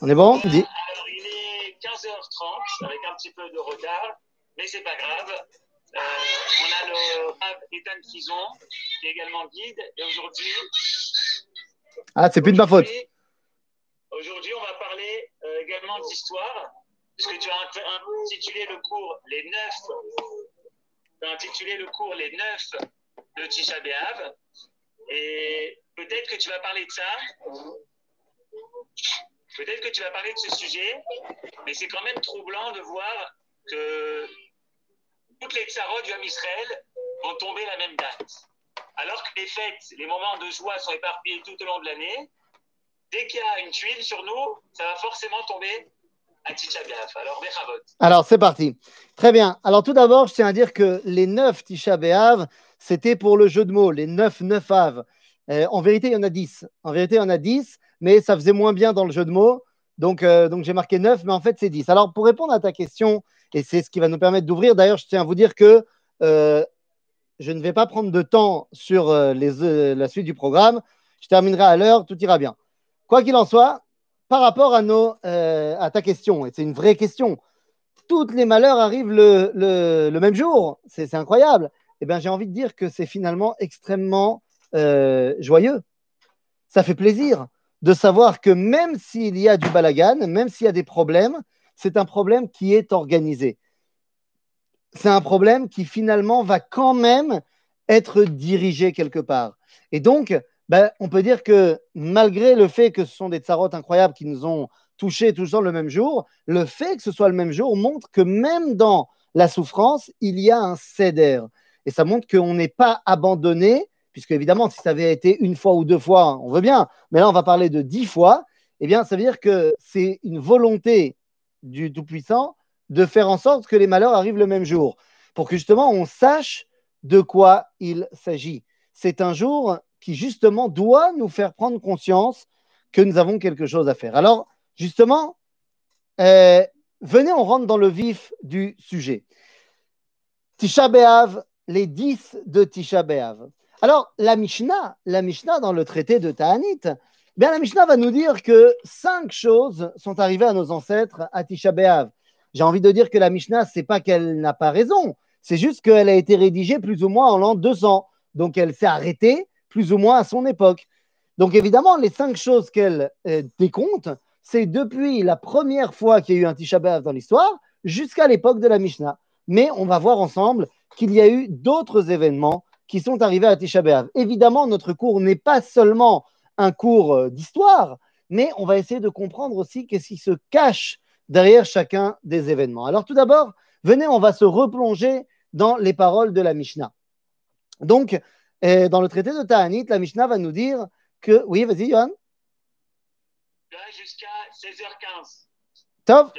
On est bon Dis. Alors, il est 15h30 avec un petit peu de retard, mais c'est pas grave. Euh, on a le Rav Ethan Kizon, qui est également guide, et aujourd'hui. Ah, c'est plus de ma faute. aujourd'hui- on va parler euh, également d'histoire, puisque tu as int- intitulé le cours Les neuf. Tu as intitulé le cours Les neuf de Tisha B'Av. Et peut-être que tu vas parler de ça. Peut-être que tu vas parler de ce sujet, mais c'est quand même troublant de voir que toutes les tsarot du Ham Israël vont tomber la même date. Alors que les fêtes, les moments de joie sont éparpillés tout au long de l'année, dès qu'il y a une tuile sur nous, ça va forcément tomber à Tisha. Alors, Bechavot. Alors, c'est parti. Très bien. Alors, tout d'abord, je tiens à dire que les neuf Tisha B'Av, c'était pour le jeu de mots, les neuf neuf Av. Euh, en vérité, il y en a dix. En vérité, il y en a dix, mais ça faisait moins bien dans le jeu de mots. Donc, euh, donc j'ai marqué neuf, mais en fait, c'est dix. Alors, pour répondre à ta question, et c'est ce qui va nous permettre d'ouvrir, d'ailleurs, je tiens à vous dire que euh, je ne vais pas prendre de temps sur euh, la suite du programme. Je terminerai à l'heure, tout ira bien. Quoi qu'il en soit, par rapport à, nos, à ta question, et c'est une vraie question, toutes les malheurs arrivent le, le- même jour. C'est incroyable. Eh bien, j'ai envie de dire que c'est finalement extrêmement joyeux. Ça fait plaisir de savoir que même s'il y a du balagan, même s'il y a des problèmes, c'est un problème qui est organisé. C'est un problème qui finalement va quand même être dirigé quelque part. Et donc, ben, on peut dire que malgré le fait que ce sont des tsarotes incroyables qui nous ont touchés tous le même jour, le fait que ce soit le même jour montre que même dans la souffrance, il y a un céder. Et ça montre qu'on n'est pas abandonné, puisque évidemment, si ça avait été une fois ou deux fois, on veut bien, mais là, on va parler de dix fois, eh bien, ça veut dire que c'est une volonté du Tout-Puissant de faire en sorte que les malheurs arrivent le même jour, pour que justement on sache de quoi il s'agit. C'est un jour qui justement doit nous faire prendre conscience que nous avons quelque chose à faire. Alors, justement, euh, venez, on rentre dans le vif du sujet. Tisha B'Av, les 10 de Tisha B'Av. Alors, la Mishnah, la Mishnah dans le traité de Ta'anit, bien la Mishnah va nous dire que cinq choses sont arrivées à nos ancêtres à Tisha. J'ai envie de dire que la Mishnah, c'est pas qu'elle n'a pas raison, c'est juste qu'elle a été rédigée plus ou moins en l'an 200. Donc, elle s'est arrêtée plus ou moins à son époque. Donc, évidemment, les cinq choses qu'elle euh, décompte, c'est depuis la première fois qu'il y a eu un Tisha dans l'histoire jusqu'à l'époque de la Mishnah. Mais on va voir ensemble qu'il y a eu d'autres événements qui sont arrivés à Tisha. Évidemment, notre cours n'est pas seulement un cours euh, d'histoire, mais on va essayer de comprendre aussi qu'est-ce qui se cache derrière chacun des événements. Alors tout d'abord, venez, on va se replonger dans les paroles de la Mishnah. Donc, euh, dans le traité de Ta'anit, la Mishnah va nous dire que... Oui, vas-y, Johan. Jusqu'à 16h15. Tov.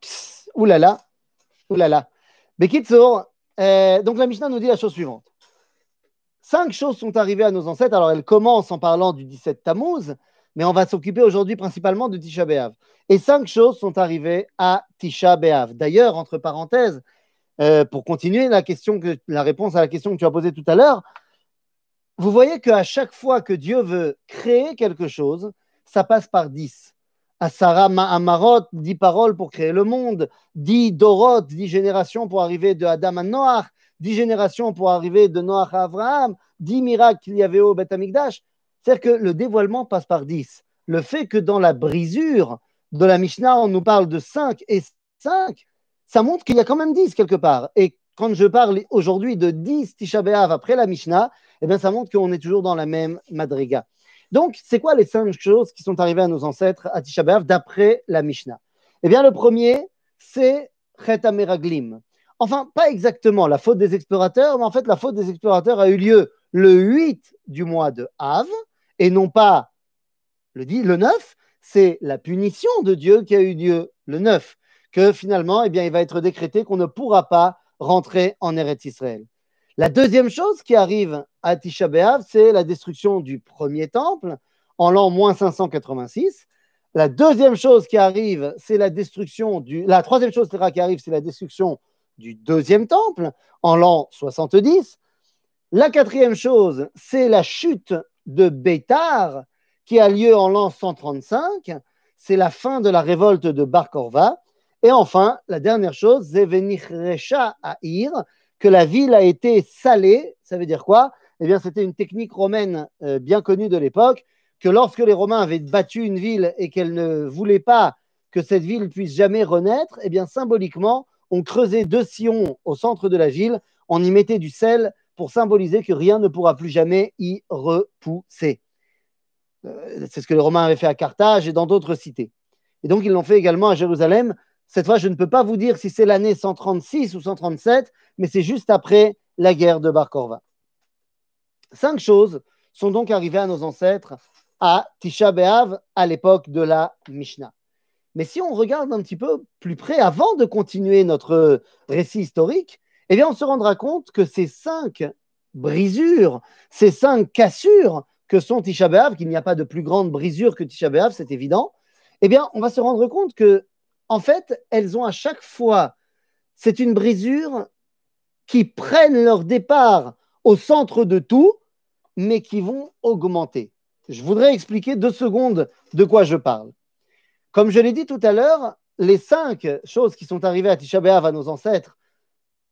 Psst, là là. Bekitsour, euh, donc la Mishnah nous dit la chose suivante. Cinq choses sont arrivées à nos ancêtres. Alors, elles commencent en parlant du 17 Tammuz, mais on va s'occuper aujourd'hui principalement de Tisha B'Av. Et cinq choses sont arrivées à Tisha B'Av. D'ailleurs, entre parenthèses, euh, pour continuer la, question que, la réponse à la question que tu as posée tout à l'heure, vous voyez qu'à chaque fois que Dieu veut créer quelque chose, ça passe par dix. Asara Ma'amarot, dix paroles pour créer le monde, dix Dorot, dix générations pour arriver de Adam à Noach, dix générations pour arriver de Noach à Abraham, dix miracles qu'il y avait au Beth Amikdash. C'est-à-dire que le dévoilement passe par dix. Le fait que dans la brisure de la Mishnah, on nous parle de cinq et cinq, ça montre qu'il y a quand même dix quelque part. Et quand je parle aujourd'hui de dix Tisha B'Av après la Mishnah, eh bien, ça montre qu'on est toujours dans la même madriga. Donc, c'est quoi les cinq choses qui sont arrivées à nos ancêtres à Tisha d'après la Mishnah? Eh bien, le premier, c'est Chet Ameraglim. Enfin, pas exactement la faute des explorateurs, mais en fait, la faute des explorateurs a eu lieu le 8 du mois de Av, et non pas le, 10, le 9. C'est la punition de Dieu qui a eu lieu le 9, que finalement, eh bien, il va être décrété qu'on ne pourra pas rentrer en Eretz Israël. La deuxième chose qui arrive à Tisha B'Av, c'est la destruction du premier temple en l'an moins 586. La deuxième chose qui arrive, c'est la destruction du. La troisième chose qui arrive, c'est la destruction du deuxième temple en l'an 70. La quatrième chose, c'est la chute de Bétar, qui a lieu en l'an 135. C'est la fin de la révolte de Bar Korva. Et enfin, la dernière chose, Zevenichrecha Aïr, que la ville a été salée. Ça veut dire quoi? Eh bien, c'était une technique romaine euh, bien connue de l'époque, que lorsque les Romains avaient battu une ville et qu'elle ne voulait pas que cette ville puisse jamais renaître, eh bien, symboliquement, on creusait deux sillons au centre de la ville, on y mettait du sel pour symboliser que rien ne pourra plus jamais y repousser. Euh, c'est ce que les Romains avaient fait à Carthage et dans d'autres cités. Et donc, ils l'ont fait également à Jérusalem. Cette fois, je ne peux pas vous dire si c'est l'année 136 ou 137, mais c'est juste après la guerre de Bar Korva. Cinq choses sont donc arrivées à nos ancêtres à Tisha B'Av à l'époque de la Mishnah. Mais si on regarde un petit peu plus près, avant de continuer notre récit historique, eh bien, on se rendra compte que ces cinq brisures, ces cinq cassures que sont Tisha B'Av, qu'il n'y a pas de plus grande brisure que Tisha B'Av, c'est évident, eh bien, on va se rendre compte que, en fait, elles ont à chaque fois, c'est une brisure qui prennent leur départ au centre de tout, mais qui vont augmenter. Je voudrais expliquer deux secondes de quoi je parle. Comme je l'ai dit tout à l'heure, les cinq choses qui sont arrivées à Tisha B'Av à nos ancêtres,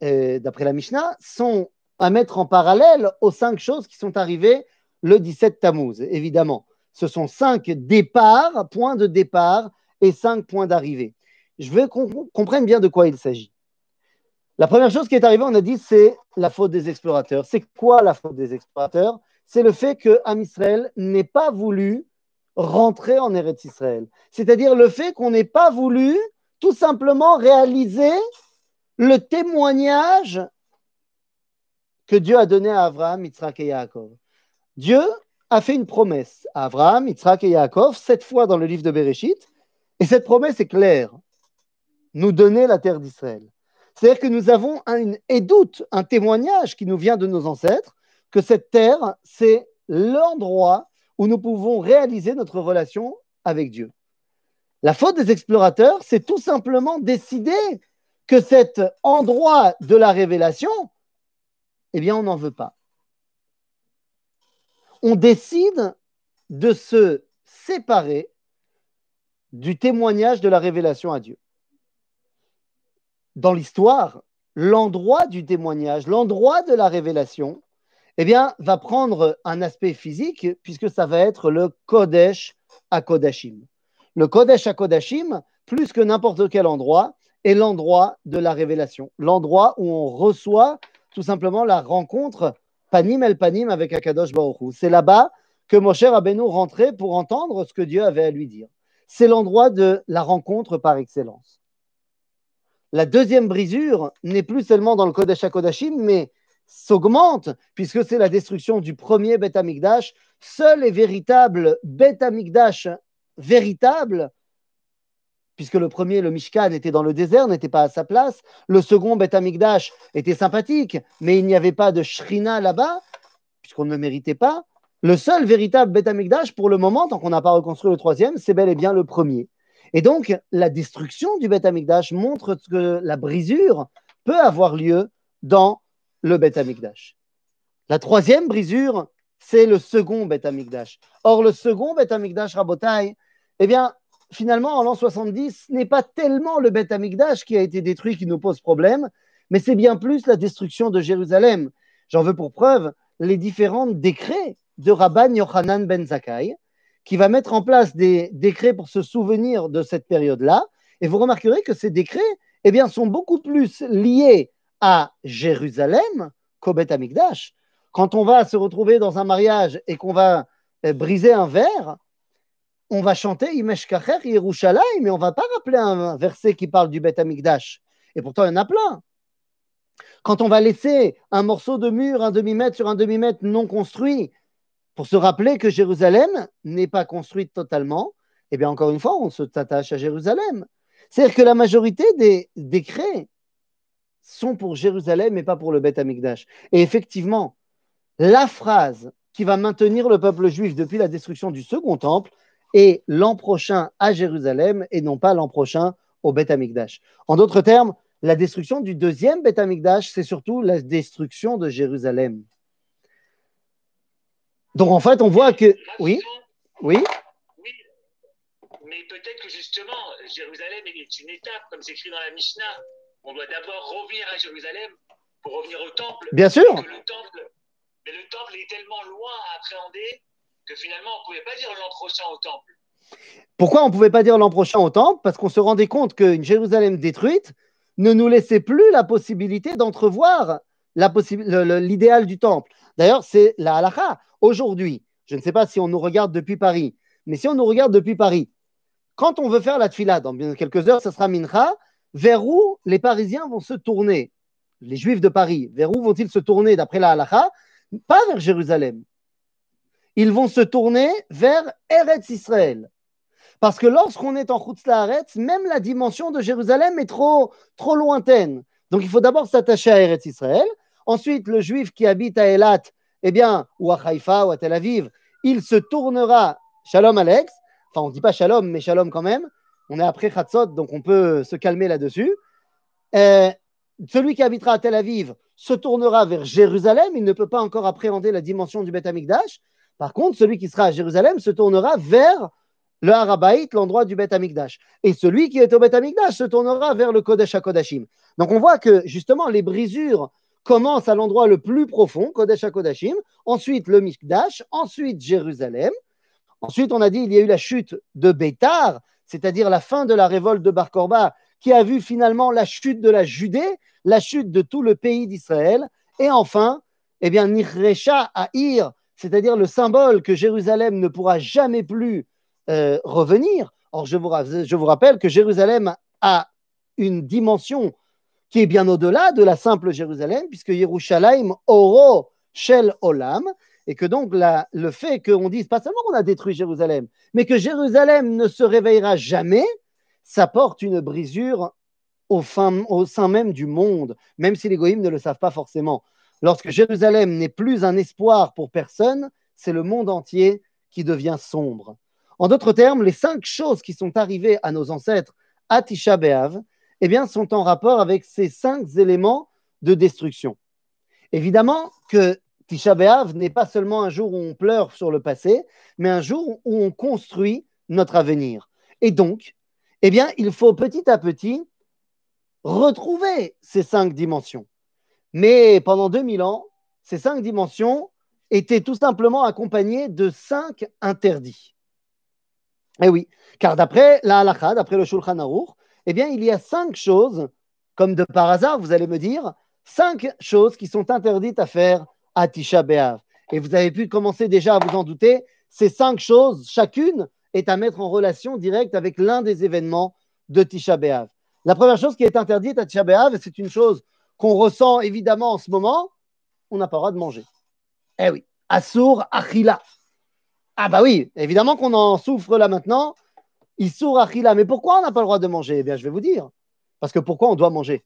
euh, d'après la Mishnah, sont à mettre en parallèle aux cinq choses qui sont arrivées le 17 Tammuz, évidemment. Ce sont cinq départs, points de départ et cinq points d'arrivée. Je veux qu'on comprenne bien de quoi il s'agit. La première chose qui est arrivée, on a dit, c'est la faute des explorateurs. C'est quoi la faute des explorateurs? C'est le fait que Israël n'ait pas voulu rentrer en Eretz Israël. C'est-à-dire le fait qu'on n'ait pas voulu tout simplement réaliser le témoignage que Dieu a donné à Abraham, Yitzhak et Yaakov. Dieu a fait une promesse à Abraham, Yitzhak et Yaakov, sept fois dans le livre de Bereshit, et cette promesse est claire nous donner la terre d'Israël. C'est-à-dire que nous avons un édoute, un témoignage qui nous vient de nos ancêtres, que cette terre, c'est l'endroit où nous pouvons réaliser notre relation avec Dieu. La faute des explorateurs, c'est tout simplement décider que cet endroit de la révélation, eh bien, on n'en veut pas. On décide de se séparer du témoignage de la révélation à Dieu. Dans l'histoire, l'endroit du témoignage, l'endroit de la révélation, eh bien, va prendre un aspect physique puisque ça va être le Kodesh à Kodashim. Le Kodesh à Kodashim, plus que n'importe quel endroit, est l'endroit de la révélation, l'endroit où on reçoit tout simplement la rencontre panim el panim avec Akadosh Baruch C'est là-bas que Moshe Rabbeinu rentrait pour entendre ce que Dieu avait à lui dire. C'est l'endroit de la rencontre par excellence. La deuxième brisure n'est plus seulement dans le Kodesh Kodashim, mais s'augmente, puisque c'est la destruction du premier Beth Amikdash, seul et véritable Beth Amikdash véritable, puisque le premier, le Mishkan, était dans le désert, n'était pas à sa place. Le second, Beth Amikdash, était sympathique, mais il n'y avait pas de Shrina là-bas, puisqu'on ne le méritait pas. Le seul véritable Beth Amikdash, pour le moment, tant qu'on n'a pas reconstruit le troisième, c'est bel et bien le premier. Et donc, la destruction du Beth Amikdash montre que la brisure peut avoir lieu dans le Beth Amikdash. La troisième brisure, c'est le second Beth Amikdash. Or, le second Beth Amikdash, Rabotai, eh bien, finalement, en l'an 70, ce n'est pas tellement le Beth Amikdash qui a été détruit qui nous pose problème, mais c'est bien plus la destruction de Jérusalem. J'en veux pour preuve les différents décrets de Rabban Yochanan ben Zakkai, qui va mettre en place des décrets pour se souvenir de cette période-là. Et vous remarquerez que ces décrets eh sont beaucoup plus liés à Jérusalem qu'au Beth Amikdash. Quand on va se retrouver dans un mariage et qu'on va euh, briser un verre, on va chanter Imesh Kacher Yerushalayim, mais on va pas rappeler un verset qui parle du Beth Amikdash. Et pourtant, il y en a plein. Quand on va laisser un morceau de mur, un demi-mètre sur un demi-mètre non construit, pour se rappeler que Jérusalem n'est pas construite totalement, eh bien, encore une fois, on se s'attache à Jérusalem. C'est-à-dire que la majorité des décrets sont pour Jérusalem et pas pour le Beth Amikdash. Et effectivement, la phrase qui va maintenir le peuple juif depuis la destruction du second temple est l'an prochain à Jérusalem et non pas l'an prochain au Beth Amikdash. En d'autres termes, la destruction du deuxième Beth Amikdash, c'est surtout la destruction de Jérusalem. Donc en fait, on voit que. Oui Oui Oui, mais peut-être que justement, Jérusalem est une étape, comme c'est écrit dans la Mishnah. On doit d'abord revenir à Jérusalem pour revenir au temple. Bien sûr. Le temple, mais le temple est tellement loin à appréhender que finalement, on ne pouvait pas dire l'an prochain au temple. Pourquoi on ne pouvait pas dire l'an prochain au temple? Parce qu'on se rendait compte qu'une Jérusalem détruite ne nous laissait plus la possibilité d'entrevoir l'idéal du temple. D'ailleurs, c'est la halakha. Aujourd'hui, je ne sais pas si on nous regarde depuis Paris, mais si on nous regarde depuis Paris, quand on veut faire la tfila, dans quelques heures, ce sera mincha, vers où les Parisiens vont se tourner? Les Juifs de Paris, vers où vont-ils se tourner d'après la halakha? Pas vers Jérusalem. Ils vont se tourner vers Eretz Israël. Parce que lorsqu'on est en Chutz même la dimension de Jérusalem est trop, trop lointaine. Donc il faut d'abord s'attacher à Eretz Israël. Ensuite, le juif qui habite à Elat, eh bien, ou à Haïfa ou à Tel Aviv, il se tournera, Shalom Alex, enfin on ne dit pas Shalom, mais Shalom quand même, on est après Chatzot, donc on peut se calmer là-dessus. Euh, celui qui habitera à Tel Aviv se tournera vers Jérusalem, il ne peut pas encore appréhender la dimension du Beth Amikdash. Par contre, celui qui sera à Jérusalem se tournera vers le Harabaït, l'endroit du Beth Amikdash. Et celui qui est au Beth Amikdash se tournera vers le Kodesh HaKodashim. Donc on voit que justement les brisures commencent à l'endroit le plus profond, Kodesh HaKodashim, ensuite le Mikdash, ensuite Jérusalem. Ensuite, on a dit il y a eu la chute de Bétar, c'est-à-dire la fin de la révolte de Bar Korba, qui a vu finalement la chute de la Judée, la chute de tout le pays d'Israël. Et enfin, eh bien, Nihresha Aïr, c'est-à-dire le symbole que Jérusalem ne pourra jamais plus euh, revenir. Or, je vous rappelle que Jérusalem a une dimension qui est bien au-delà de la simple Jérusalem, puisque Yerushalayim oro shel olam, et que donc le fait qu'on dise pas seulement qu'on a détruit Jérusalem, mais que Jérusalem ne se réveillera jamais, ça porte une brisure au, sein même du monde, même si les goïms ne le savent pas forcément. Lorsque Jérusalem n'est plus un espoir pour personne, c'est le monde entier qui devient sombre. En d'autres termes, les cinq choses qui sont arrivées à nos ancêtres à Tisha B'Av, eh bien, sont en rapport avec ces cinq éléments de destruction. Évidemment que Tisha B'Av n'est pas seulement un jour où on pleure sur le passé, mais un jour où on construit notre avenir. Et donc, eh bien, il faut petit à petit retrouver ces cinq dimensions. Mais pendant 2000 ans, ces cinq dimensions étaient tout simplement accompagnées de cinq interdits. Eh oui, car d'après la halakha, d'après le Shulchan Aruch, eh bien, il y a cinq choses, comme de par hasard, vous allez me dire, cinq choses qui sont interdites à faire à Tisha B'Av. Et vous avez pu commencer déjà à vous en douter, ces cinq choses, chacune est à mettre en relation directe avec l'un des événements de Tisha B'Av. La première chose qui est interdite à Tisha B'Av, c'est une chose qu'on ressent évidemment en ce moment, on n'a pas le droit de manger. Eh oui, Assour Achila. Ah bah oui, évidemment qu'on en souffre là maintenant. Issour Achila. Mais pourquoi on n'a pas le droit de manger? Eh bien, je vais vous dire. Parce que pourquoi on doit manger?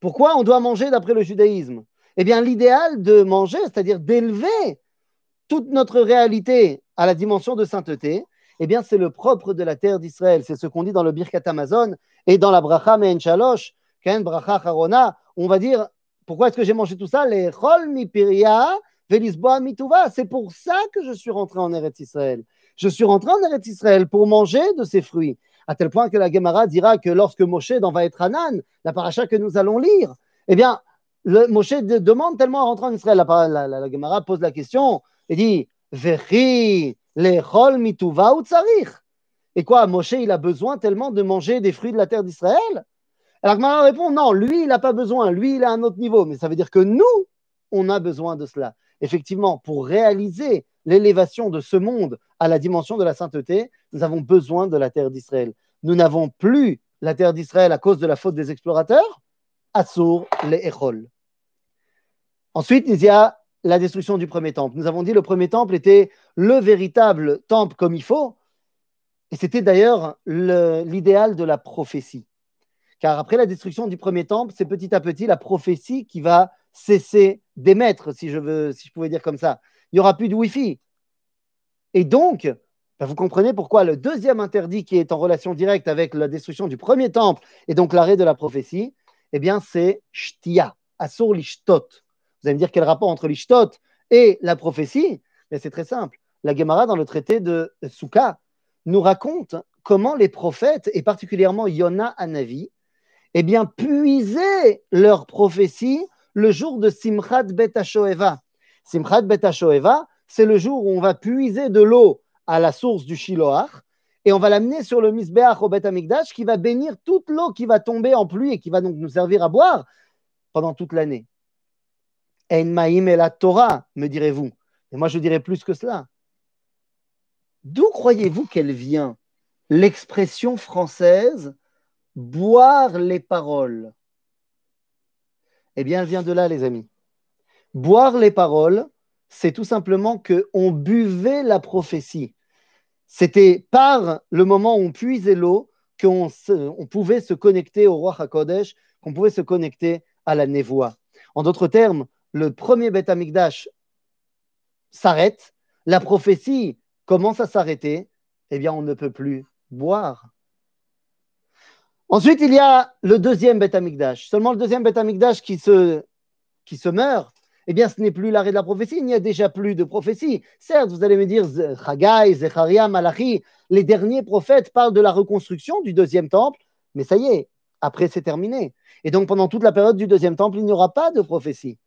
Pourquoi on doit manger d'après le judaïsme? Eh bien, l'idéal de manger, c'est-à-dire d'élever toute notre réalité à la dimension de sainteté, eh bien, c'est le propre de la terre d'Israël. C'est ce qu'on dit dans le Birkat Amazon et dans la Bracha Me'en Shalosh, Ken Bracha Harona. On va dire, pourquoi est-ce que j'ai mangé tout ça? Les Chol. C'est pour ça que je suis rentré en Eretz Israël. Je suis rentré en Eretz Israël pour manger de ces fruits. À tel point que la Gemara dira que lorsque Moshe dans va être Hanan, la paracha que nous allons lire, eh bien, le, Moshe demande tellement à rentrer en Israël. La, la, Gemara pose la question et dit Vechi lechol mituva ou Et quoi, Moshe, il a besoin tellement de manger des fruits de la terre d'Israël? Alors Gemara répond Non, lui, il n'a pas besoin. Lui, il a un autre niveau. Mais ça veut dire que nous, on a besoin de cela. Effectivement, pour réaliser l'élévation de ce monde à la dimension de la sainteté, nous avons besoin de la terre d'Israël. Nous n'avons plus la terre d'Israël à cause de la faute des explorateurs. Assur les Echol. Ensuite, il y a la destruction du premier temple. Nous avons dit que le premier temple était le véritable temple comme il faut, et c'était d'ailleurs l'idéal de la prophétie. Car après la destruction du premier temple, c'est petit à petit la prophétie qui va cesser d'émettre, si je veux, si je pouvais dire comme ça. Il n'y aura plus de Wi-Fi. Et donc, ben, vous comprenez pourquoi le deuxième interdit qui est en relation directe avec la destruction du premier temple et donc l'arrêt de la prophétie, eh bien, c'est Shtia, Asur Lishtot. Vous allez me dire quel rapport entre l'Ishtot et la prophétie? Mais c'est très simple. la Gemara dans le traité de Souka nous raconte comment les prophètes, et particulièrement Yona Anavi, eh bien, puisaient leurs prophéties le jour de Simchat Bet Shoeva. Simchat Bet Shoeva, c'est le jour où on va puiser de l'eau à la source du Shiloach et on va l'amener sur le Misbeach au Bet qui va bénir toute l'eau qui va tomber en pluie et qui va donc nous servir à boire pendant toute l'année. En Maïm et la Torah, me direz-vous. Et moi, je dirais plus que cela. D'où croyez-vous qu'elle vient l'expression française boire les paroles? Eh bien, elle vient de là, les amis. Boire les paroles, c'est tout simplement qu'on buvait la prophétie. C'était par le moment où on puisait l'eau qu'on on pouvait se connecter au roi HaKodesh, qu'on pouvait se connecter à la névoie. En d'autres termes, le premier Beth Amikdash s'arrête, la prophétie commence à s'arrêter, eh bien on ne peut plus boire. Ensuite, il y a le deuxième Beth Amikdash. Seulement le deuxième Beth Amikdash qui se, qui se meurt, eh bien, ce n'est plus l'arrêt de la prophétie, il n'y a déjà plus de prophétie. Certes, vous allez me dire, Chagai, Zecharia, Malachi, les derniers prophètes parlent de la reconstruction du deuxième temple, mais ça y est, après c'est terminé. Et donc, pendant toute la période du deuxième temple, il n'y aura pas de prophétie.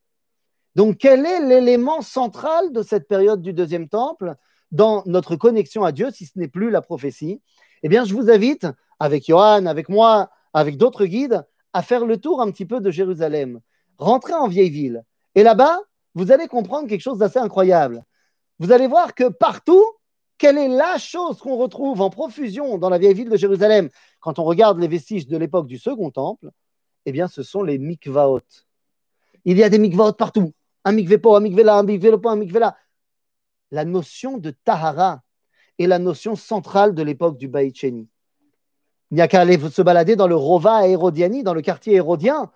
Donc, quel est l'élément central de cette période du deuxième temple dans notre connexion à Dieu, si ce n'est plus la prophétie? Eh bien, je vous invite, avec Johan, avec moi, avec d'autres guides, à faire le tour un petit peu de Jérusalem. Rentrer en vieille ville et là-bas, vous allez comprendre quelque chose d'assez incroyable. Vous allez voir que partout, quelle est la chose qu'on retrouve en profusion dans la vieille ville de Jérusalem? Quand on regarde les vestiges de l'époque du Second Temple Eh bien, ce sont les mikvaot. Il y a des mikvaot partout. Un mikvé un mikvé là, un mikvé un mikvé là. La notion de tahara est la notion centrale de l'époque du Baïcheni. Il n'y a qu'à aller se balader dans le Rova Hérodiani, dans le quartier hérodien,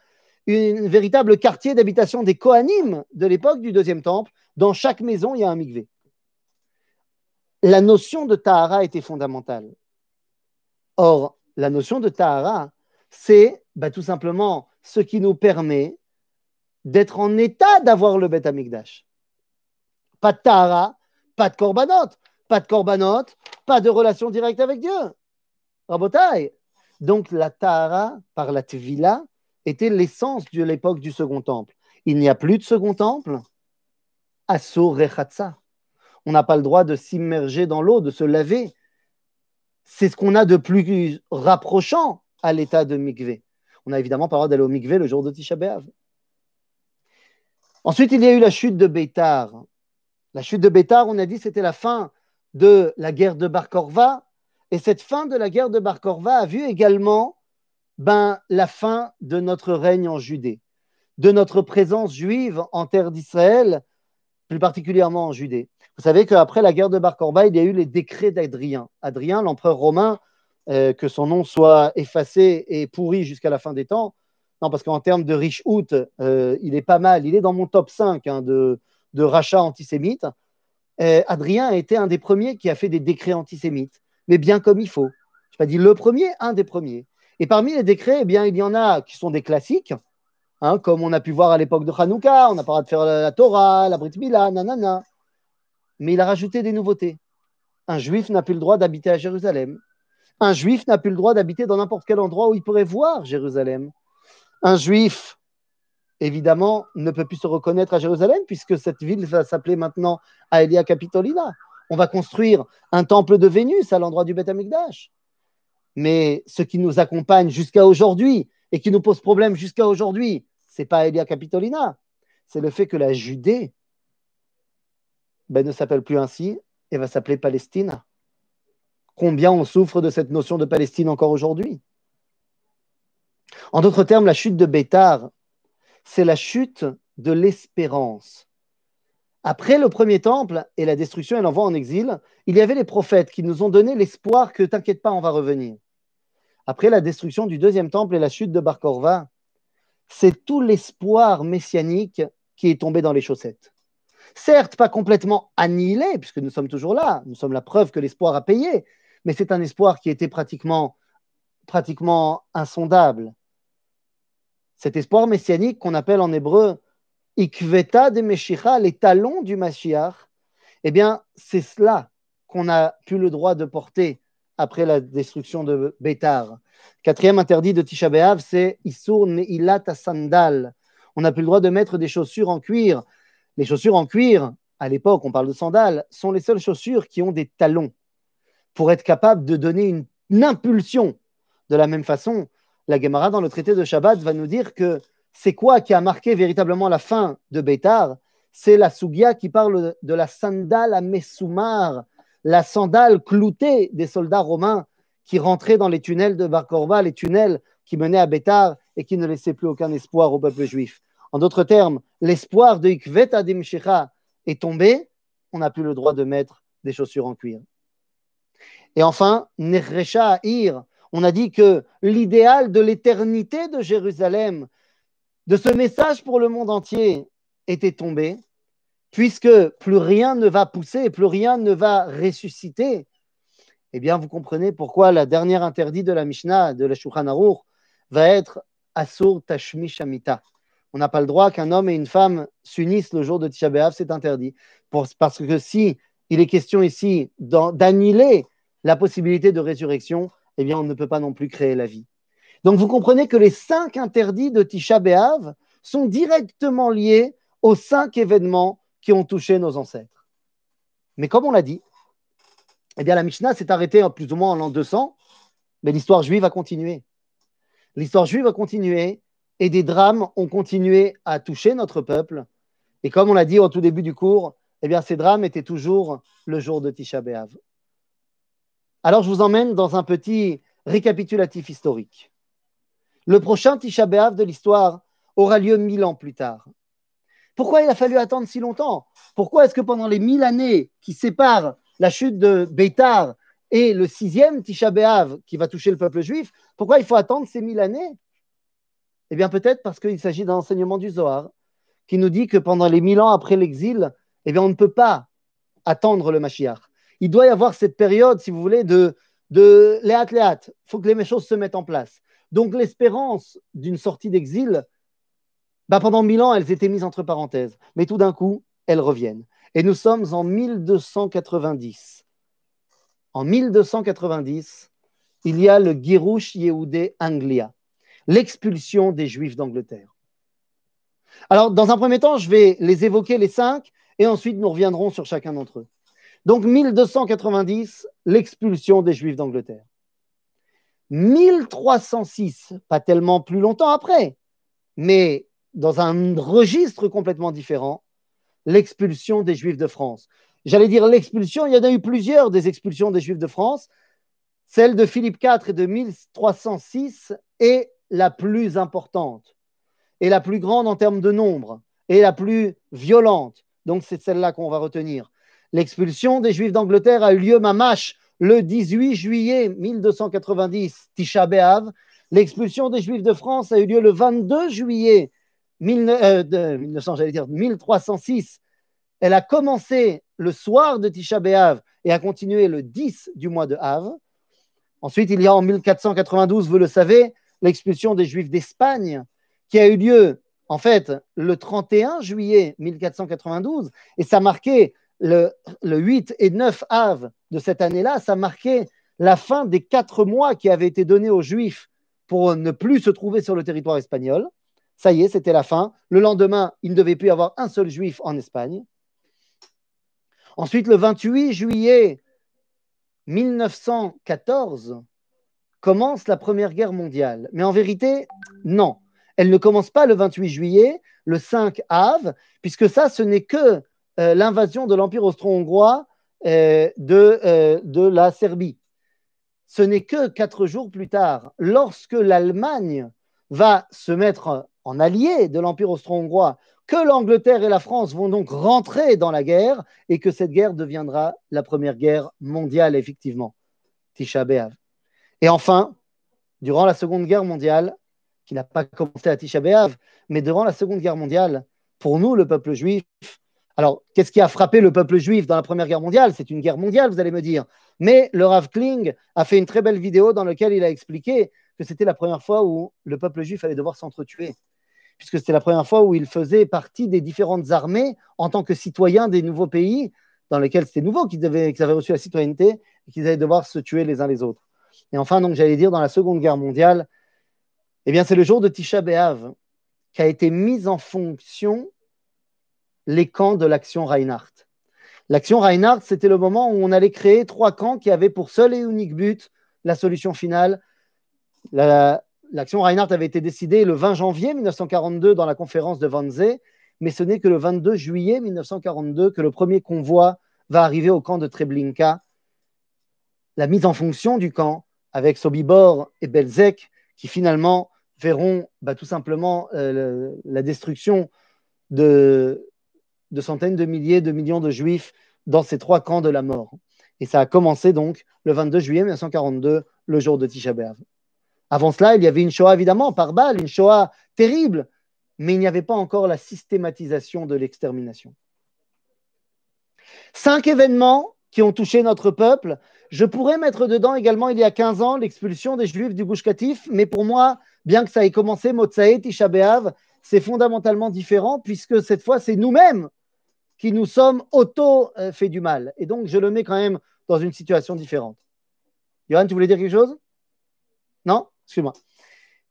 un véritable quartier d'habitation des Kohanim de l'époque du deuxième temple. Dans chaque maison, il y a un mikvé. La notion de Tahara était fondamentale. Or, la notion de Tahara, c'est bah, tout simplement ce qui nous permet d'être en état d'avoir le Beth Amikdash. Pas de Tahara, pas de Korbanot, pas de Korbanot, pas de relation directe avec Dieu. Donc la Tahara par la Tvila, était l'essence de l'époque du Second Temple. Il n'y a plus de Second Temple. Asur Rechatsa. On n'a pas le droit de s'immerger dans l'eau, de se laver. C'est ce qu'on a de plus rapprochant à l'état de mikvé. On a évidemment pas d'aller au mikvé le jour de Tisha B'Av. Ensuite, il y a eu la chute de Bétar. La chute de Bétar, on a dit, c'était la fin de la guerre de Bar Korva. Et cette fin de la guerre de Bar Korva a vu également ben, la fin de notre règne en Judée, de notre présence juive en terre d'Israël, plus particulièrement en Judée. Vous savez qu'après la guerre de Bar Korba, il y a eu les décrets d'Adrien. Adrien, l'empereur romain, euh, que son nom soit effacé et pourri jusqu'à la fin des temps. Non, parce qu'en termes de riche out, euh, il est pas mal. Il est dans mon top 5 hein, de, de rachats antisémites. Euh, Adrien a été un des premiers qui a fait des décrets antisémites, mais bien comme il faut. Je n'ai pas dit le premier, un des premiers. Et parmi les décrets, eh bien, il y en a qui sont des classiques, hein, comme on a pu voir à l'époque de Hanouka, on a parlé de faire la Torah, la Brit Mila, nanana. Mais il a rajouté des nouveautés. Un juif n'a plus le droit d'habiter à Jérusalem. Un juif n'a plus le droit d'habiter dans n'importe quel endroit où il pourrait voir Jérusalem. Un juif, évidemment, ne peut plus se reconnaître à Jérusalem puisque cette ville va s'appeler maintenant Aelia Capitolina. On va construire un temple de Vénus à l'endroit du Beth Amikdash. Mais ce qui nous accompagne jusqu'à aujourd'hui et qui nous pose problème jusqu'à aujourd'hui, c'est pas Elia Capitolina, c'est le fait que la Judée ben, ne s'appelle plus ainsi et va s'appeler Palestine. Combien on souffre de cette notion de Palestine encore aujourd'hui? En d'autres termes, la chute de Bétar, c'est la chute de l'espérance. Après le premier temple et la destruction et l'envoi en exil, il y avait les prophètes qui nous ont donné l'espoir que t'inquiète pas, on va revenir. Après la destruction du deuxième temple et la chute de Bar Korva, c'est tout l'espoir messianique qui est tombé dans les chaussettes. Certes, pas complètement annihilé, puisque nous sommes toujours là, nous sommes la preuve que l'espoir a payé, mais c'est un espoir qui était pratiquement, pratiquement insondable. Cet espoir messianique qu'on appelle en hébreu Ikveta de Meshicha, les talons du Mashiach, eh bien, c'est cela qu'on a pu le droit de porter après la destruction de Bétar. Quatrième interdit de Tisha B'Av, c'est Isur Neilat Sandal. On n'a plus le droit de mettre des chaussures en cuir. Les chaussures en cuir, à l'époque, on parle de sandales, sont les seules chaussures qui ont des talons pour être capable de donner une, impulsion. De la même façon, la Gemara dans le traité de Shabbat va nous dire que c'est quoi qui a marqué véritablement la fin de Bétar C'est la Sugia qui parle de la sandale à Messoumar, la sandale cloutée des soldats romains qui rentraient dans les tunnels de Bar Korba, les tunnels qui menaient à Bétar et qui ne laissaient plus aucun espoir au peuple juif. En d'autres termes, l'espoir de Ikvet Adim Shecha est tombé, on n'a plus le droit de mettre des chaussures en cuir. Et enfin, Nechrecha Ir, on a dit que l'idéal de l'éternité de Jérusalem, de ce message pour le monde entier, était tombé puisque plus rien ne va pousser, plus rien ne va ressusciter, eh bien, vous comprenez pourquoi la dernière interdit de la Mishnah, de la Shulchan Aruch, va être Asur Tashmi Shamita. On n'a pas le droit qu'un homme et une femme s'unissent le jour de Tisha c'est interdit. parce que si il est question ici d'annuler la possibilité de résurrection, eh bien, on ne peut pas non plus créer la vie. Donc, vous comprenez que les cinq interdits de Tisha B'Av sont directement liés aux cinq événements qui ont touché nos ancêtres. Mais comme on l'a dit, eh bien, la Mishnah s'est arrêtée plus ou moins en l'an 200, mais l'histoire juive a continué. L'histoire juive a continué et des drames ont continué à toucher notre peuple. Et comme on l'a dit au tout début du cours, eh bien, ces drames étaient toujours le jour de Tisha B'Av. Alors, je vous emmène dans un petit récapitulatif historique. Le prochain Tisha B'Av de l'histoire aura lieu mille ans plus tard. Pourquoi il a fallu attendre si longtemps? Pourquoi est-ce que pendant les mille années qui séparent la chute de Beitar et le sixième Tisha B'Av qui va toucher le peuple juif, pourquoi il faut attendre ces mille années? Eh bien peut-être parce qu'il s'agit d'un enseignement du Zohar qui nous dit que pendant les mille ans après l'exil, eh bien on ne peut pas attendre le Mashiach. Il doit y avoir cette période, si vous voulez, de, de léat léat. Il faut que les choses se mettent en place. Donc l'espérance d'une sortie d'exil bah, pendant mille ans, elles étaient mises entre parenthèses. Mais tout d'un coup, elles reviennent. Et nous sommes en 1290. En 1290, il y a le Girush Yehoudé Anglia, l'expulsion des Juifs d'Angleterre. Alors, dans un premier temps, je vais les évoquer les cinq, et ensuite nous reviendrons sur chacun d'entre eux. Donc, 1290, l'expulsion des Juifs d'Angleterre. 1306, pas tellement plus longtemps après, mais dans un registre complètement différent, l'expulsion des Juifs de France. J'allais dire l'expulsion, il y en a eu plusieurs des expulsions des Juifs de France. Celle de Philippe IV et de 1306 est la plus importante et la plus grande en termes de nombre et la plus violente. Donc c'est celle-là qu'on va retenir. L'expulsion des Juifs d'Angleterre a eu lieu mamache le 18 juillet 1290, Tisha B'Av. L'expulsion des Juifs de France a eu lieu le 22 juillet 1900, euh, 1306, elle a commencé le soir de Tisha B'Av et a continué le 10 du mois de Av. Ensuite, il y a en 1492, vous le savez, l'expulsion des Juifs d'Espagne qui a eu lieu en fait le 31 juillet 1492 et ça marquait le, le 8 et 9 Av de cette année-là, ça marquait la fin des quatre mois qui avaient été donnés aux Juifs pour ne plus se trouver sur le territoire espagnol. Ça y est, c'était la fin. Le lendemain, il ne devait plus y avoir un seul juif en Espagne. Ensuite, le 28 juillet 1914, commence la Première Guerre mondiale. Mais en vérité, non. Elle ne commence pas le 28 juillet, le 5 Av, puisque ça, ce n'est que euh, l'invasion de l'Empire austro-hongrois euh, de, euh, de la Serbie. Ce n'est que quatre jours plus tard, lorsque l'Allemagne va se mettre en allié de l'Empire austro-hongrois, que l'Angleterre et la France vont donc rentrer dans la guerre et que cette guerre deviendra la première guerre mondiale, effectivement. Tisha B'Av. Et enfin, durant la Seconde Guerre mondiale, qui n'a pas commencé à Tisha B'Av, mais durant la Seconde Guerre mondiale, pour nous, le peuple juif, alors qu'est-ce qui a frappé le peuple juif dans la Première Guerre mondiale? C'est une guerre mondiale, vous allez me dire. Mais le Rav Kling a fait une très belle vidéo dans laquelle il a expliqué que c'était la première fois où le peuple juif allait devoir s'entretuer puisque c'était la première fois où il faisait partie des différentes armées en tant que citoyen des nouveaux pays dans lesquels c'était nouveau qu'ils avaient, reçu la citoyenneté et qu'ils allaient devoir se tuer les uns les autres. Et enfin, donc, j'allais dire, dans la Seconde Guerre mondiale, eh bien, c'est le jour de Tisha B'Av qu'a été mis en fonction les camps de l'action Reinhardt. L'action Reinhardt, c'était le moment où on allait créer trois camps qui avaient pour seul et unique but la solution finale. L'action Reinhardt avait été décidée le 20 janvier 1942 dans la conférence de Wannsee, mais ce n'est que le 22 juillet 1942 que le premier convoi va arriver au camp de Treblinka. La mise en fonction du camp avec Sobibor et Belzec qui finalement verront bah, tout simplement euh, la destruction de, de centaines de milliers, de millions de juifs dans ces trois camps de la mort. Et ça a commencé donc le 22 juillet 1942, le jour de Tisha B'Av. Avant cela, il y avait une Shoah évidemment par balle, une Shoah terrible, mais il n'y avait pas encore la systématisation de l'extermination. Cinq événements qui ont touché notre peuple. Je pourrais mettre dedans également, il y a 15 ans, l'expulsion des Juifs du Gush Katif, mais pour moi, bien que ça ait commencé Motsaï, Tisha B'Av, c'est fondamentalement différent puisque cette fois, c'est nous-mêmes qui nous sommes auto-fait du mal. Et donc, je le mets quand même dans une situation différente. Johan, tu voulais dire quelque chose? Non? Excuse-moi.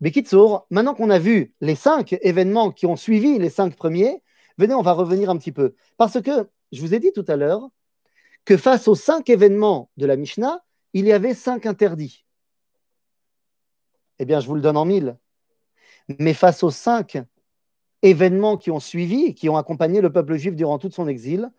Bekitsour, maintenant qu'on a vu les cinq événements qui ont suivi les cinq premiers, venez, on va revenir un petit peu. Parce que je vous ai dit tout à l'heure que face aux cinq événements de la Mishnah, il y avait cinq interdits. Eh bien, je vous le donne en mille. Mais face aux cinq événements qui ont suivi, qui ont accompagné le peuple juif durant tout son exil,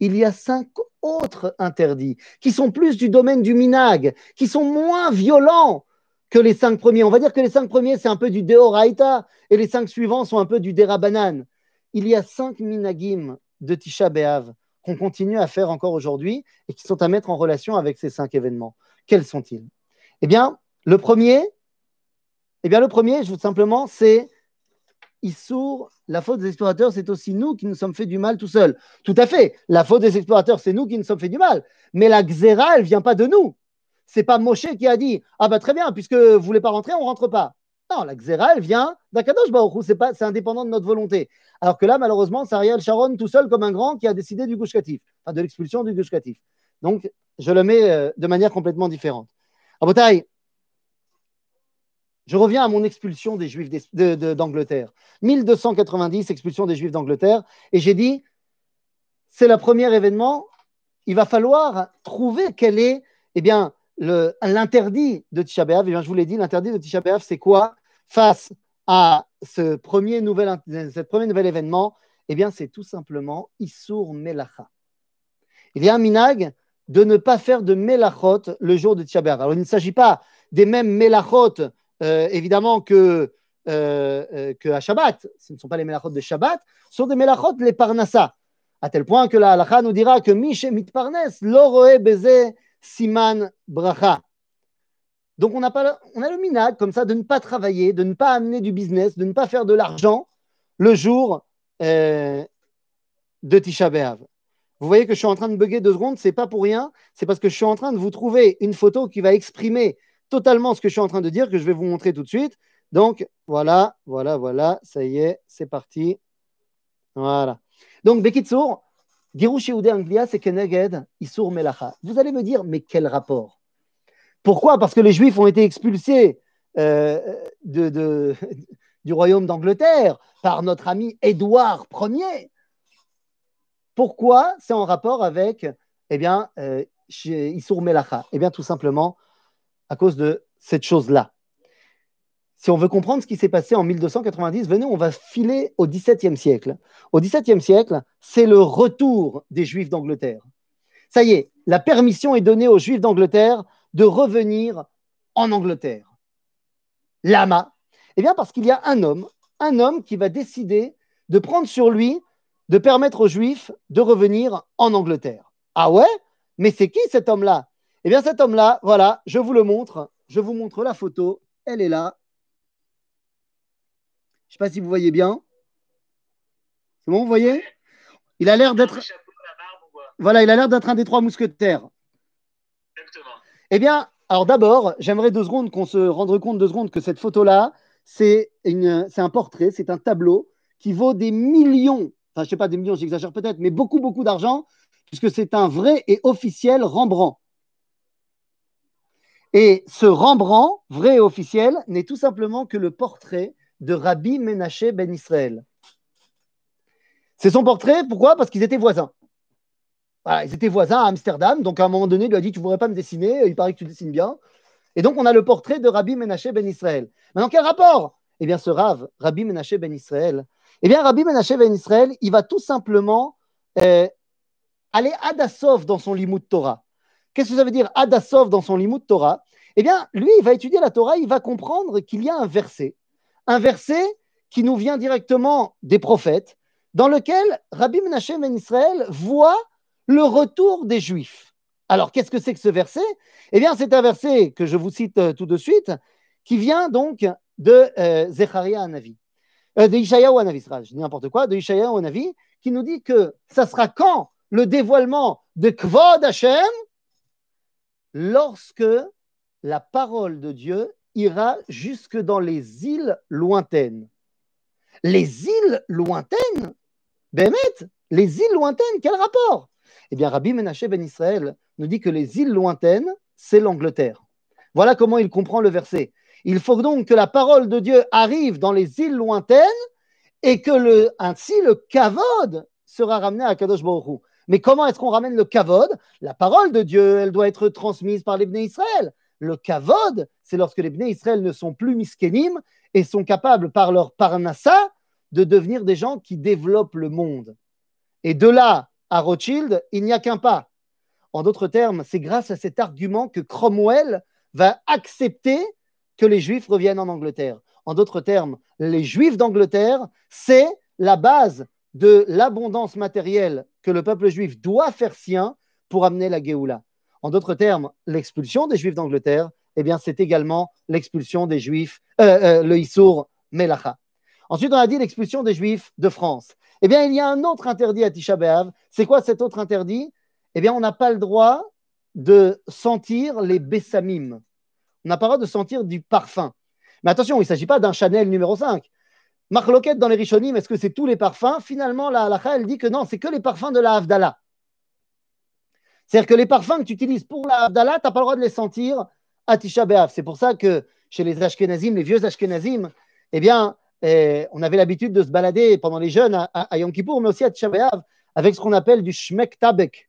il y a cinq autres interdits qui sont plus du domaine du minag, qui sont moins violents que les cinq premiers. On va dire que les cinq premiers, c'est un peu du deoraita et les cinq suivants sont un peu du derabanan. Il y a cinq minagim de Tisha B'Av qu'on continue à faire encore aujourd'hui et qui sont à mettre en relation avec ces cinq événements. Quels sont-ils? Eh bien, le premier, eh bien, le premier, je vous simplement, c'est Issour, la faute des explorateurs, c'est aussi nous qui nous sommes fait du mal tout seuls. Tout à fait. La faute des explorateurs, c'est nous qui nous sommes fait du mal. Mais la xéra, elle vient pas de nous. C'est pas Moshe qui a dit Ah, bah très bien, puisque vous voulez pas rentrer, on rentre pas. Non, la xéra, elle vient d'Akadosh Baruch c'est pas, c'est indépendant de notre volonté. Alors que là, malheureusement, c'est Ariel Sharon tout seul comme un grand qui a décidé du Gush enfin de l'expulsion du Gush Donc, je le mets euh, de manière complètement différente. Abotai, je reviens à mon expulsion des Juifs d'Angleterre. 1290, expulsion des Juifs d'Angleterre. Et j'ai dit, c'est le premier événement. Il va falloir trouver quel est eh bien, l'interdit de Tisha B'Av. Eh bien, je vous l'ai dit, l'interdit de Tisha B'Av, c'est quoi? Face à ce premier nouvel, premier nouvel événement Eh bien, c'est tout simplement Issour Melacha. Il y a un minag de ne pas faire de Melachot le jour de Tisha B'Av. Alors, il ne s'agit pas des mêmes Melachot euh, évidemment que, euh, euh, que à Shabbat, ce ne sont pas les melachot de Shabbat, ce sont des melachot les parnassa, à tel point que la halakha nous dira que Mishe mitparnes l'oroe beze siman bracha. Donc on a, pas, on le minag comme ça de ne pas travailler, de ne pas amener du business, de ne pas faire de l'argent le jour de Tisha B'Av. Vous voyez que je suis en train de bugger deux secondes, c'est pas pour rien, c'est parce que je suis en train de vous trouver une photo qui va exprimer totalement ce que je suis en train de dire, que je vais vous montrer tout de suite. Donc, voilà, voilà, voilà, ça y est, c'est parti. Voilà. Donc, Bekitsour, Girush Anglia, c'est Keneged, Isur Melacha. Vous allez me dire, mais quel rapport? Pourquoi? Parce que les Juifs ont été expulsés euh, de, du royaume d'Angleterre par notre ami Édouard Ier. Pourquoi? C'est en rapport avec, eh bien, euh, Isur Melacha Eh bien, tout simplement à cause de cette chose-là. Si on veut comprendre ce qui s'est passé en 1290, venez, on va filer au XVIIe siècle. Au XVIIe siècle, c'est le retour des Juifs d'Angleterre. Ça y est, la permission est donnée aux Juifs d'Angleterre de revenir en Angleterre. Lama Eh bien, parce qu'il y a un homme, un homme qui va décider de prendre sur lui de permettre aux Juifs de revenir en Angleterre. Ah ouais? Mais c'est qui cet homme-là? Eh bien, cet homme-là, voilà, je vous le montre. Je vous montre la photo. Elle est là. Je ne sais pas si vous voyez bien. C'est bon, vous voyez? Il a l'air d'être. Voilà, il a l'air d'être un des trois mousquetaires. Exactement. Eh bien, alors d'abord, j'aimerais deux secondes qu'on se rende compte deux secondes que cette photo-là, c'est un portrait, c'est un tableau qui vaut des millions, enfin je ne sais pas des millions, j'exagère peut-être, mais beaucoup, beaucoup d'argent, puisque c'est un vrai et officiel Rembrandt. Et ce Rembrandt, vrai et officiel, n'est tout simplement que le portrait de Rabbi Menaché Ben Israël. C'est son portrait, pourquoi? Parce qu'ils étaient voisins. ils étaient voisins à Amsterdam, donc à un moment donné, il lui a dit Tu ne voudrais pas me dessiner, il paraît que tu dessines bien. Et donc, on a le portrait de Rabbi Menaché Ben Israël. Maintenant, quel rapport? Eh bien, ce Rav, Rabbi Menaché Ben Israël, eh bien, Rabbi Menaché Ben Israël, il va tout simplement euh, aller Adasov dans son Limud Torah. Qu'est-ce que ça veut dire Adasov dans son Limud Torah? Eh bien, lui, il va étudier la Torah, il va comprendre qu'il y a un verset, un verset qui nous vient directement des prophètes, dans lequel Rabbi Menachem Ben Israël voit le retour des Juifs. Alors, qu'est-ce que c'est que ce verset? Eh bien, c'est un verset que je vous cite euh, tout de suite, qui vient donc de euh, Anavi, euh, de Ishaïa Anavi, je dis n'importe quoi, de Ishaïa Anavi, qui nous dit que ça sera quand le dévoilement de Kvod Hashem lorsque la parole de Dieu ira jusque dans les îles lointaines. Les îles lointaines? Bémet, les îles lointaines, quel rapport? Eh bien, Rabbi Menaché Ben Israël nous dit que les îles lointaines, c'est l'Angleterre. Voilà comment il comprend le verset. Il faut donc que la parole de Dieu arrive dans les îles lointaines et que le, ainsi le kavod sera ramené à Kadosh Baruch mais comment est-ce qu'on ramène le kavod? La parole de Dieu, elle doit être transmise par les Bnei Israël. Le kavod, c'est lorsque les Bnei Israël ne sont plus miskénim et sont capables par leur parnassa de devenir des gens qui développent le monde. Et de là à Rothschild, il n'y a qu'un pas. En d'autres termes, c'est grâce à cet argument que Cromwell va accepter que les Juifs reviennent en Angleterre. En d'autres termes, les Juifs d'Angleterre, c'est la base de l'abondance matérielle que le peuple juif doit faire sien pour amener la Géoula. En d'autres termes, l'expulsion des Juifs d'Angleterre, eh bien, c'est également l'expulsion des Juifs, euh, euh, le Issour Melacha. Ensuite, on a dit l'expulsion des Juifs de France. Eh bien, il y a un autre interdit à Tisha B'Av. C'est quoi cet autre interdit? Eh bien, on n'a pas le droit de sentir les bessamim. On n'a pas le droit de sentir du parfum. Mais attention, il ne s'agit pas d'un Chanel numéro 5. Marloquette dans les Rishonim, est-ce que c'est tous les parfums? Finalement, la halakha, elle dit que non, c'est que les parfums de la Havdalah. C'est-à-dire que les parfums que tu utilises pour la Havdalah, tu n'as pas le droit de les sentir à Tisha. C'est pour ça que chez les Ashkenazim, les vieux Ashkenazim, eh bien, eh, on avait l'habitude de se balader pendant les jeunes à, Yom Kippour, mais aussi à Tisha avec ce qu'on appelle du Shmek Tabek.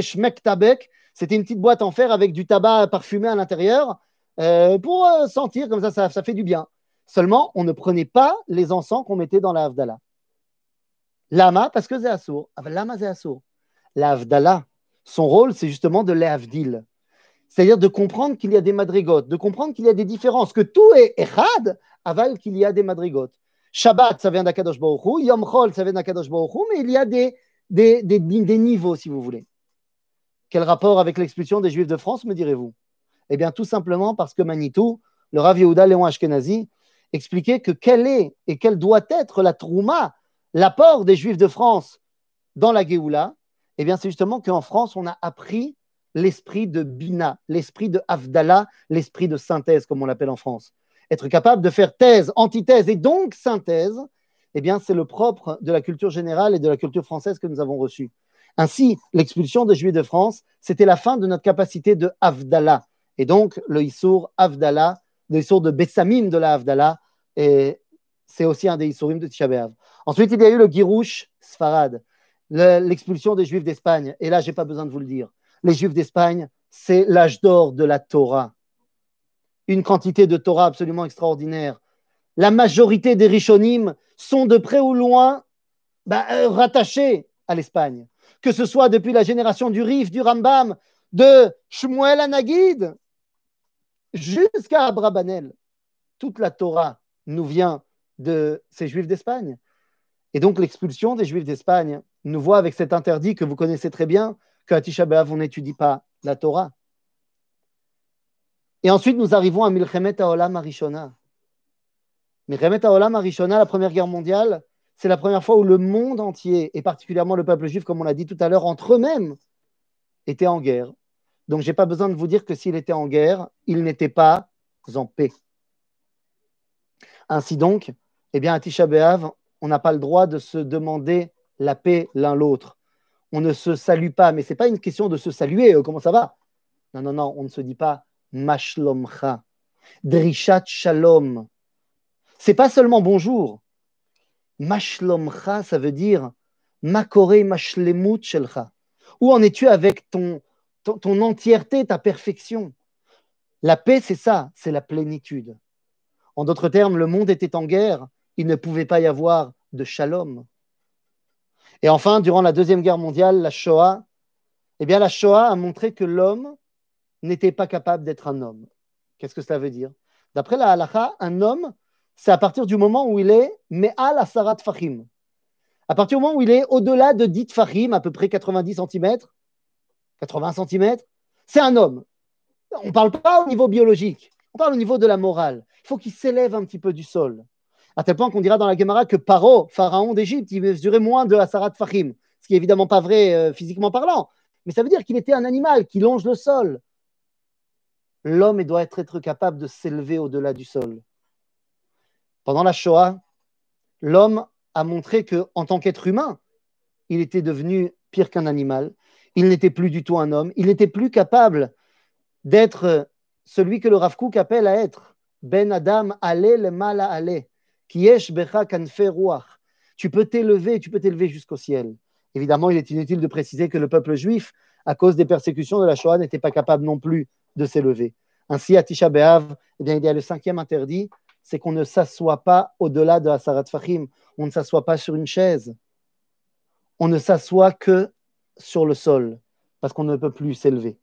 Shmek Tabek, c'était une petite boîte en fer avec du tabac parfumé à l'intérieur euh, pour euh, sentir, comme ça, ça fait du bien. Seulement, on ne prenait pas les encens qu'on mettait dans la Havdalah. Lama, parce que c'est assour. Ah, lama, c'est assour. La Havdalah, son rôle, c'est justement de l'Avdil. C'est-à-dire de comprendre qu'il y a des madrigotes, de comprendre qu'il y a des différences, que tout est echad, aval qu'il y a des madrigotes. Shabbat, ça vient d'Akadosh Baruch Yom Chol, ça vient d'Akadosh Baruch mais il y a des, des, des, des, niveaux, si vous voulez. Quel rapport avec l'expulsion des Juifs de France, me direz-vous? Eh bien, tout simplement parce que Manitou, le Rav Yehuda Léon Ashkenazi, expliquer que quelle est et quelle doit être la trouma, l'apport des Juifs de France dans la Géoula, eh bien, c'est justement qu'en France, on a appris l'esprit de Bina, l'esprit de Avdallah, l'esprit de synthèse, comme on l'appelle en France. Être capable de faire thèse, antithèse et donc synthèse, eh bien, c'est le propre de la culture générale et de la culture française que nous avons reçue. Ainsi, l'expulsion des Juifs de France, c'était la fin de notre capacité de Avdallah. Et donc, le Issour Avdallah des sourds de Bessamim de la Havdalah, et c'est aussi un des Issourim de Tisha Ensuite, il y a eu le Girouche Sfarad, l'expulsion des Juifs d'Espagne. Et là, je n'ai pas besoin de vous le dire. Les Juifs d'Espagne, c'est l'âge d'or de la Torah. Une quantité de Torah absolument extraordinaire. La majorité des Rishonim sont de près ou loin bah, euh, rattachés à l'Espagne. Que ce soit depuis la génération du Rif, du Rambam, de Shmuel Anagid, jusqu'à Abrabanel. Toute la Torah nous vient de ces Juifs d'Espagne. Et donc l'expulsion des Juifs d'Espagne nous voit avec cet interdit que vous connaissez très bien, qu'à Tisha B'Av, on n'étudie pas la Torah. Et ensuite, nous arrivons à Milchemet Haolam Arishona. Milchemet Haolam Arishona, la Première Guerre mondiale, c'est la première fois où le monde entier, et particulièrement le peuple juif, comme on l'a dit tout à l'heure, entre eux-mêmes, était en guerre. Donc, je n'ai pas besoin de vous dire que s'il était en guerre, il n'était pas en paix. Ainsi donc, eh bien, à Tisha B'Av, on n'a pas le droit de se demander la paix l'un l'autre. on ne se salue pas, mais ce n'est pas une question de se saluer, euh, comment ça va? Non, non, non, on ne se dit pas Mashlomcha, Drishat Shalom. C'est pas seulement bonjour. Mashlomcha, ça veut dire Makore Mashlemut Shelcha. Où en es-tu avec ton, ton, entièreté, ta perfection? La paix, c'est ça, c'est la plénitude. En d'autres termes, le monde était en guerre, il ne pouvait pas y avoir de shalom. Et enfin, durant la Deuxième Guerre mondiale, la Shoah, eh bien, la Shoah a montré que l'homme n'était pas capable d'être un homme. Qu'est-ce que cela veut dire? D'après la halakha, un homme, c'est à partir du moment où il est Me'al Asarat Fahim. À partir du moment où il est au-delà de 10 Fahim, à peu près 90 cm, 80 cm, c'est un homme. On ne parle pas au niveau biologique, on parle au niveau de la morale. Il faut qu'il s'élève un petit peu du sol. À tel point qu'on dira dans la Gemara que Paro, pharaon d'Égypte, il mesurait moins de Asarat Fahim, ce qui est évidemment pas vrai euh, physiquement parlant. Mais ça veut dire qu'il était un animal qui longe le sol. L'homme doit être, capable de s'élever au-delà du sol. Pendant la Shoah, l'homme a montré que, en tant qu'être humain, il était devenu pire qu'un animal. Il n'était plus du tout un homme. Il n'était plus capable d'être celui que le Rav Kook appelle à être Ben Adam, allez le mal à aller. becha Tu peux t'élever, tu peux t'élever jusqu'au ciel. Évidemment, il est inutile de préciser que le peuple juif, à cause des persécutions de la Shoah, n'était pas capable non plus de s'élever. Ainsi, à Tisha B'Av, eh il y a le cinquième interdit, c'est qu'on ne s'assoit pas au-delà de Hasarat Fahim, on ne s'assoit pas sur une chaise, on ne s'assoit que sur le sol, parce qu'on ne peut plus s'élever.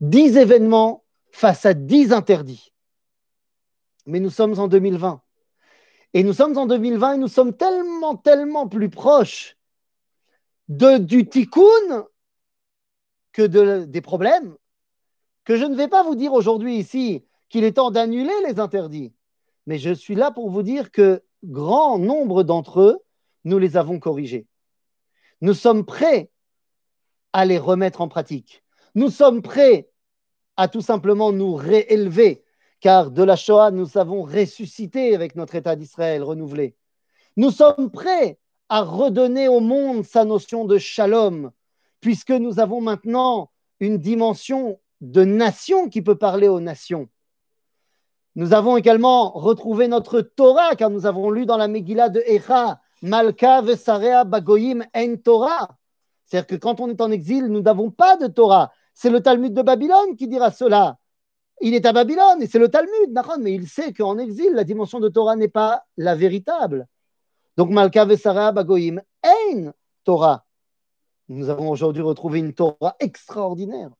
Dix événements face à dix interdits. Mais nous sommes en 2020. Et nous sommes en 2020 et nous sommes tellement, tellement plus proches du tikkun que de, des problèmes que je ne vais pas vous dire aujourd'hui ici qu'il est temps d'annuler les interdits, mais je suis là pour vous dire que grand nombre d'entre eux, nous les avons corrigés. Nous sommes prêts à les remettre en pratique. Nous sommes prêts à tout simplement nous réélever, car de la Shoah, nous avons ressuscité avec notre État d'Israël renouvelé. Nous sommes prêts à redonner au monde sa notion de shalom, puisque nous avons maintenant une dimension de nation qui peut parler aux nations. Nous avons également retrouvé notre Torah, car nous avons lu dans la Megillah de Echa, Malka Vesarea Bagoyim En Torah. C'est-à-dire que quand on est en exil, nous n'avons pas de Torah. C'est le Talmud de Babylone qui dira cela. Il est à Babylone et c'est le Talmud, mais il sait qu'en exil, la dimension de Torah n'est pas la véritable. Donc, Malka Vesarea Bagoyim En Torah. Nous avons aujourd'hui retrouvé une Torah extraordinaire.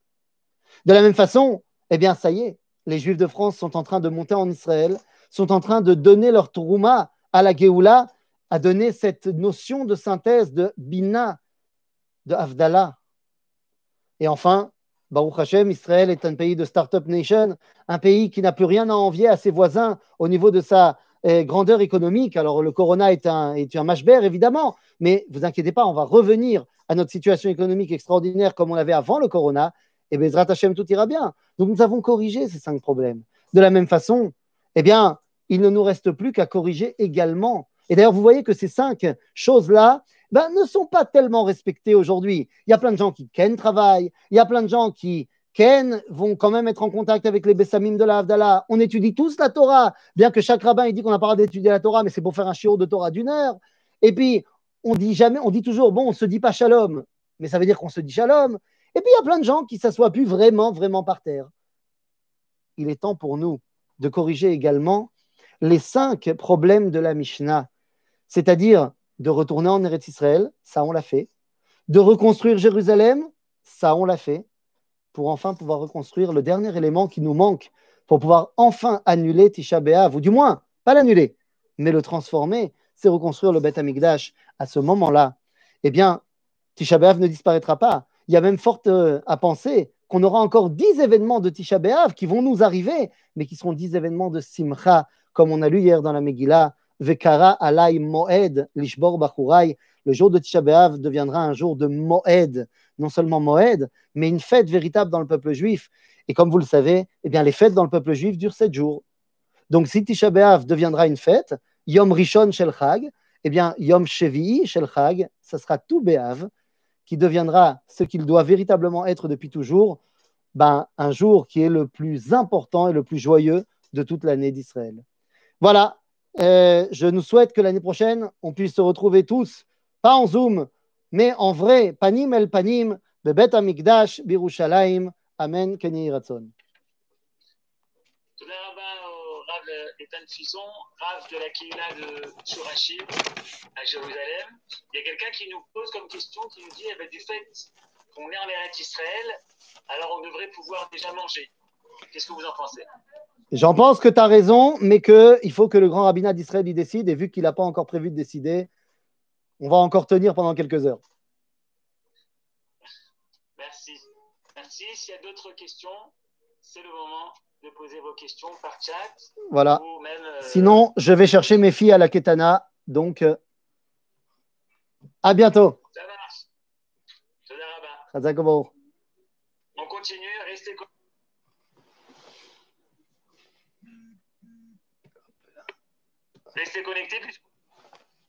De la même façon, eh bien, ça y est, les Juifs de France sont en train de monter en Israël, sont en train de donner leur trouma à la Géoula, à donner cette notion de synthèse de Bina, de Avdallah. Et enfin, Baruch Hashem, Israël est un pays de Startup Nation, un pays qui n'a plus rien à envier à ses voisins au niveau de sa eh, grandeur économique. Alors, le corona est un, est un évidemment, mais vous inquiétez pas, on va revenir à notre situation économique extraordinaire comme on l'avait avant le corona, et Bezrat Hashem, tout ira bien. Donc nous avons corrigé ces cinq problèmes. De la même façon, eh bien, il ne nous reste plus qu'à corriger également. Et d'ailleurs, vous voyez que ces cinq choses-là ben, ne sont pas tellement respectées aujourd'hui. Il y a plein de gens qui ken travaillent, il y a plein de gens qui ken vont quand même être en contact avec les Bessamim de la. On étudie tous la Torah, bien que chaque rabbin il dit qu'on n'a pas le droit d'étudier la Torah, mais c'est pour faire un chiot de Torah d'une heure. Et puis, on dit jamais, on dit toujours, bon, on ne se dit pas shalom, mais ça veut dire qu'on se dit shalom. Et puis il y a plein de gens qui ne s'assoient plus vraiment, vraiment par terre. Il est temps pour nous de corriger également les cinq problèmes de la Mishnah, c'est-à-dire de retourner en Eretz Israël, ça on l'a fait, de reconstruire Jérusalem, ça on l'a fait, pour enfin pouvoir reconstruire le dernier élément qui nous manque pour pouvoir enfin annuler Tisha B'Av, ou du moins, pas l'annuler, mais le transformer, c'est reconstruire le Beth Amikdash. À ce moment-là, eh bien, Tisha B'Av ne disparaîtra pas il y a même fort euh, à penser qu'on aura encore dix événements de Tisha B'Av qui vont nous arriver, mais qui seront dix événements de Simcha, comme on a lu hier dans la Megillah, Vekara alay Moed lishbor bachurai. Le jour de Tisha B'Av deviendra un jour de Moed, non seulement Moed, mais une fête véritable dans le peuple juif. Et comme vous le savez, eh bien, les fêtes dans le peuple juif durent sept jours. Donc si Tisha B'Av deviendra une fête, Yom Rishon Shel Chag, eh bien, Yom Shevi'i Shel Chag, ça sera tout Béav, qui deviendra ce qu'il doit véritablement être depuis toujours, ben, un jour qui est le plus important et le plus joyeux de toute l'année d'Israël. Voilà, euh, je nous souhaite que l'année prochaine, on puisse se retrouver tous, pas en Zoom, mais en vrai, panim el panim, bebet amigdash, birushalayim, amen, keni ratzon. Ethan Fison, Rav de la Kina de Shurashim à Jérusalem. Il y a quelqu'un qui nous pose comme question, qui nous dit eh ben, du fait qu'on est en Eretz Israël, alors on devrait pouvoir déjà manger. Qu'est-ce que vous en pensez? J'en pense que tu as raison, mais qu'il faut que le grand rabbinat d'Israël y décide, et vu qu'il n'a pas encore prévu de décider, on va encore tenir pendant quelques heures. Merci. Merci. S'il y a d'autres questions, c'est le moment de poser vos questions par chat. Voilà. Ou même, euh, Sinon, je vais chercher mes filles à la Ketana. Donc, euh, à bientôt. Ça marche. On continue, restez co- Restez connectés puisque